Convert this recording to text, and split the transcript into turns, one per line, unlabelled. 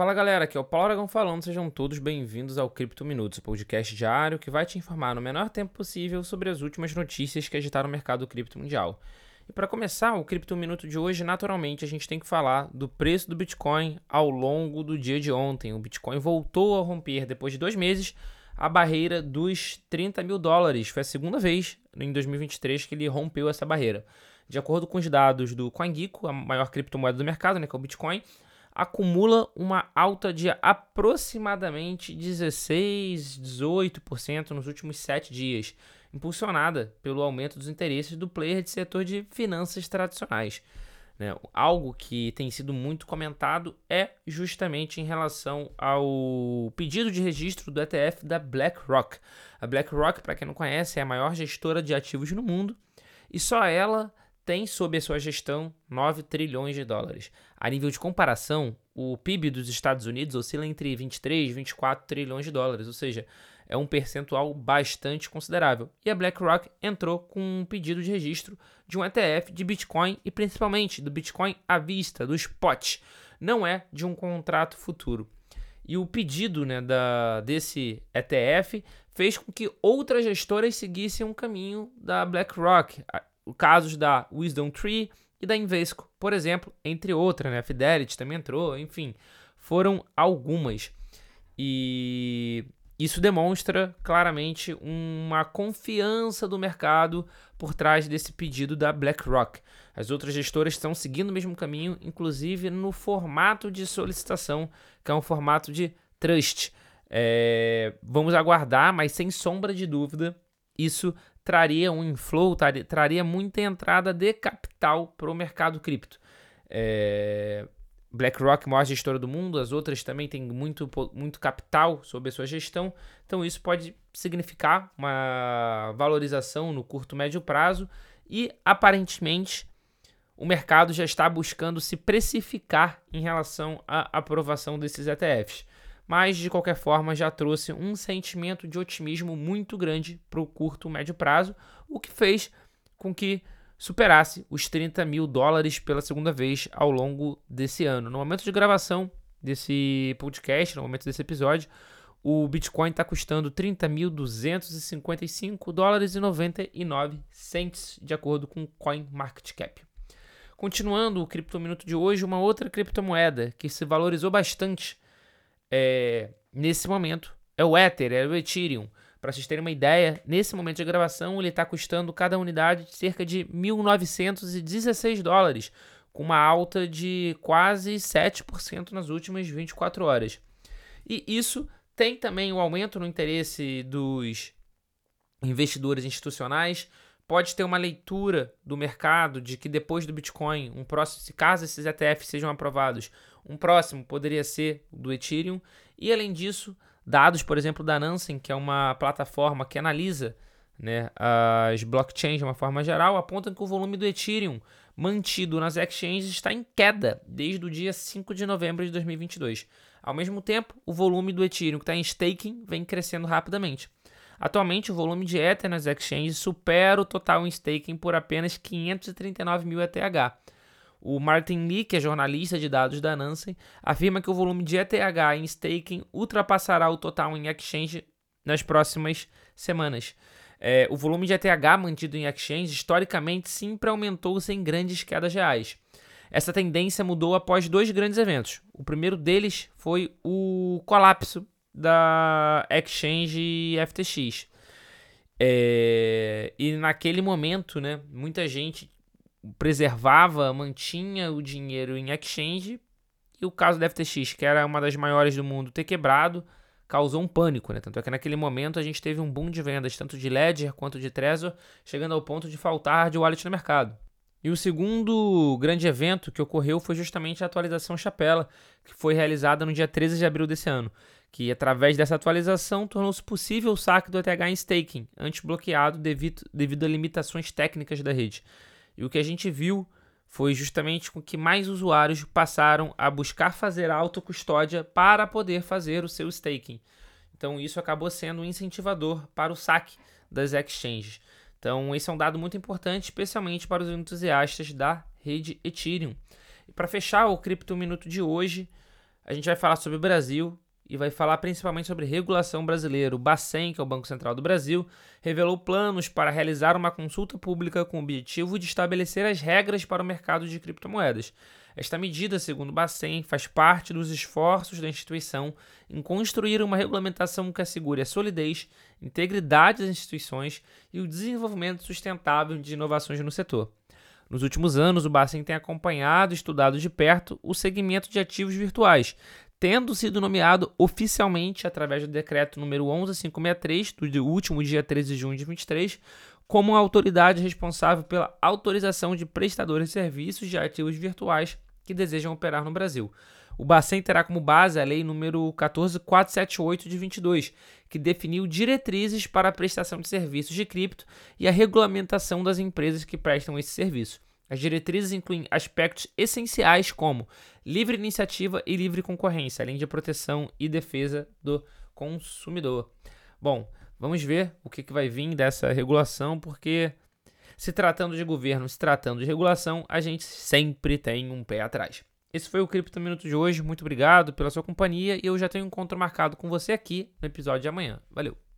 Fala galera, aqui é o Paulo Aragão falando, sejam todos bem-vindos ao Cripto Minutos, o podcast diário que vai te informar no menor tempo possível sobre as últimas notícias que agitaram o mercado cripto mundial. E para começar o Cripto Minuto de hoje, naturalmente a gente tem que falar do preço do Bitcoin ao longo do dia de ontem. O Bitcoin voltou a romper depois de dois meses a barreira dos 30 mil dólares. Foi a segunda vez em 2023 que ele rompeu essa barreira. De acordo com os dados do CoinGecko, a maior criptomoeda do mercado, né, que é o Bitcoin, acumula uma alta de aproximadamente 16, 18% nos últimos sete dias, impulsionada pelo aumento dos interesses do player de setor de finanças tradicionais. Né? Algo que tem sido muito comentado é justamente em relação ao pedido de registro do ETF da BlackRock. A BlackRock, para quem não conhece, é a maior gestora de ativos no mundo e só ela tem sob a sua gestão 9 trilhões de dólares. A nível de comparação, o PIB dos Estados Unidos oscila entre 23 e 24 trilhões de dólares, ou seja, é um percentual bastante considerável. E a BlackRock entrou com um pedido de registro de um ETF de Bitcoin e principalmente do Bitcoin à vista, do spot, não é de um contrato futuro. E o pedido né, da, desse ETF fez com que outras gestoras seguissem um caminho da BlackRock casos da Wisdom Tree e da Invesco, por exemplo, entre outras, né? A Fidelity também entrou, enfim, foram algumas. E isso demonstra claramente uma confiança do mercado por trás desse pedido da BlackRock. As outras gestoras estão seguindo o mesmo caminho, inclusive no formato de solicitação, que é um formato de trust. É, vamos aguardar, mas sem sombra de dúvida, isso traria um inflow, traria, muita entrada de capital para o mercado cripto. É, BlackRock, maior gestora do mundo, as outras também têm muito, muito capital sob a sua gestão, então isso pode significar uma valorização no curto médio prazo e aparentemente o mercado já está buscando se precificar em relação à aprovação desses ETFs mas de qualquer forma já trouxe um sentimento de otimismo muito grande para o curto e médio prazo, o que fez com que superasse os 30 mil dólares pela segunda vez ao longo desse ano. No momento de gravação desse podcast, no momento desse episódio, o Bitcoin está custando 30.255 dólares e 99 cents, de acordo com o CoinMarketCap. Continuando o criptominuto de hoje, uma outra criptomoeda que se valorizou bastante é, nesse momento é o Ether, é o Ethereum. Para vocês terem uma ideia, nesse momento de gravação ele está custando cada unidade de cerca de 1.916 dólares, com uma alta de quase 7% nas últimas 24 horas. E isso tem também o um aumento no interesse dos investidores institucionais. Pode ter uma leitura do mercado de que depois do Bitcoin, um próximo, se caso esses ETFs sejam aprovados, um próximo poderia ser do Ethereum. E além disso, dados, por exemplo, da Nansen, que é uma plataforma que analisa né, as blockchains de uma forma geral, apontam que o volume do Ethereum mantido nas exchanges está em queda desde o dia 5 de novembro de 2022. Ao mesmo tempo, o volume do Ethereum que está em staking vem crescendo rapidamente. Atualmente, o volume de Ether nas exchanges supera o total em staking por apenas 539 mil ETH. O Martin Lee, que é jornalista de dados da Nansen, afirma que o volume de ETH em staking ultrapassará o total em exchange nas próximas semanas. É, o volume de ETH mantido em exchange historicamente sempre aumentou sem grandes quedas reais. Essa tendência mudou após dois grandes eventos. O primeiro deles foi o colapso da exchange FTX. É, e naquele momento, né, muita gente preservava, mantinha o dinheiro em exchange. E o caso da FTX, que era uma das maiores do mundo, ter quebrado, causou um pânico, né? Tanto é que naquele momento a gente teve um boom de vendas, tanto de Ledger quanto de Trezor, chegando ao ponto de faltar de wallet no mercado. E o segundo grande evento que ocorreu foi justamente a atualização Chapela, que foi realizada no dia 13 de abril desse ano, que através dessa atualização tornou-se possível o saque do ETH em staking, antes bloqueado devido, devido a limitações técnicas da rede. E o que a gente viu foi justamente com que mais usuários passaram a buscar fazer autocustódia para poder fazer o seu staking. Então isso acabou sendo um incentivador para o saque das exchanges. Então esse é um dado muito importante, especialmente para os entusiastas da rede Ethereum. E para fechar o Cripto Minuto de hoje, a gente vai falar sobre o Brasil e vai falar principalmente sobre regulação brasileira. O Bacen, que é o Banco Central do Brasil, revelou planos para realizar uma consulta pública com o objetivo de estabelecer as regras para o mercado de criptomoedas. Esta medida, segundo o Bacen, faz parte dos esforços da instituição em construir uma regulamentação que assegure a solidez, integridade das instituições e o desenvolvimento sustentável de inovações no setor. Nos últimos anos, o Bacen tem acompanhado e estudado de perto o segmento de ativos virtuais, tendo sido nomeado oficialmente através do decreto número 11563 do último dia 13 de junho de 23, como autoridade responsável pela autorização de prestadores de serviços de ativos virtuais que desejam operar no Brasil. O Bacen terá como base a lei número 14478 de 22, que definiu diretrizes para a prestação de serviços de cripto e a regulamentação das empresas que prestam esse serviço. As diretrizes incluem aspectos essenciais como livre iniciativa e livre concorrência, além de proteção e defesa do consumidor. Bom, vamos ver o que, vai vir dessa regulação, porque se tratando de governo, se tratando de regulação, a gente sempre tem um pé atrás. Esse foi o Cripto Minuto de hoje. Muito obrigado pela sua companhia e eu já tenho um encontro marcado com você aqui no episódio de amanhã. Valeu!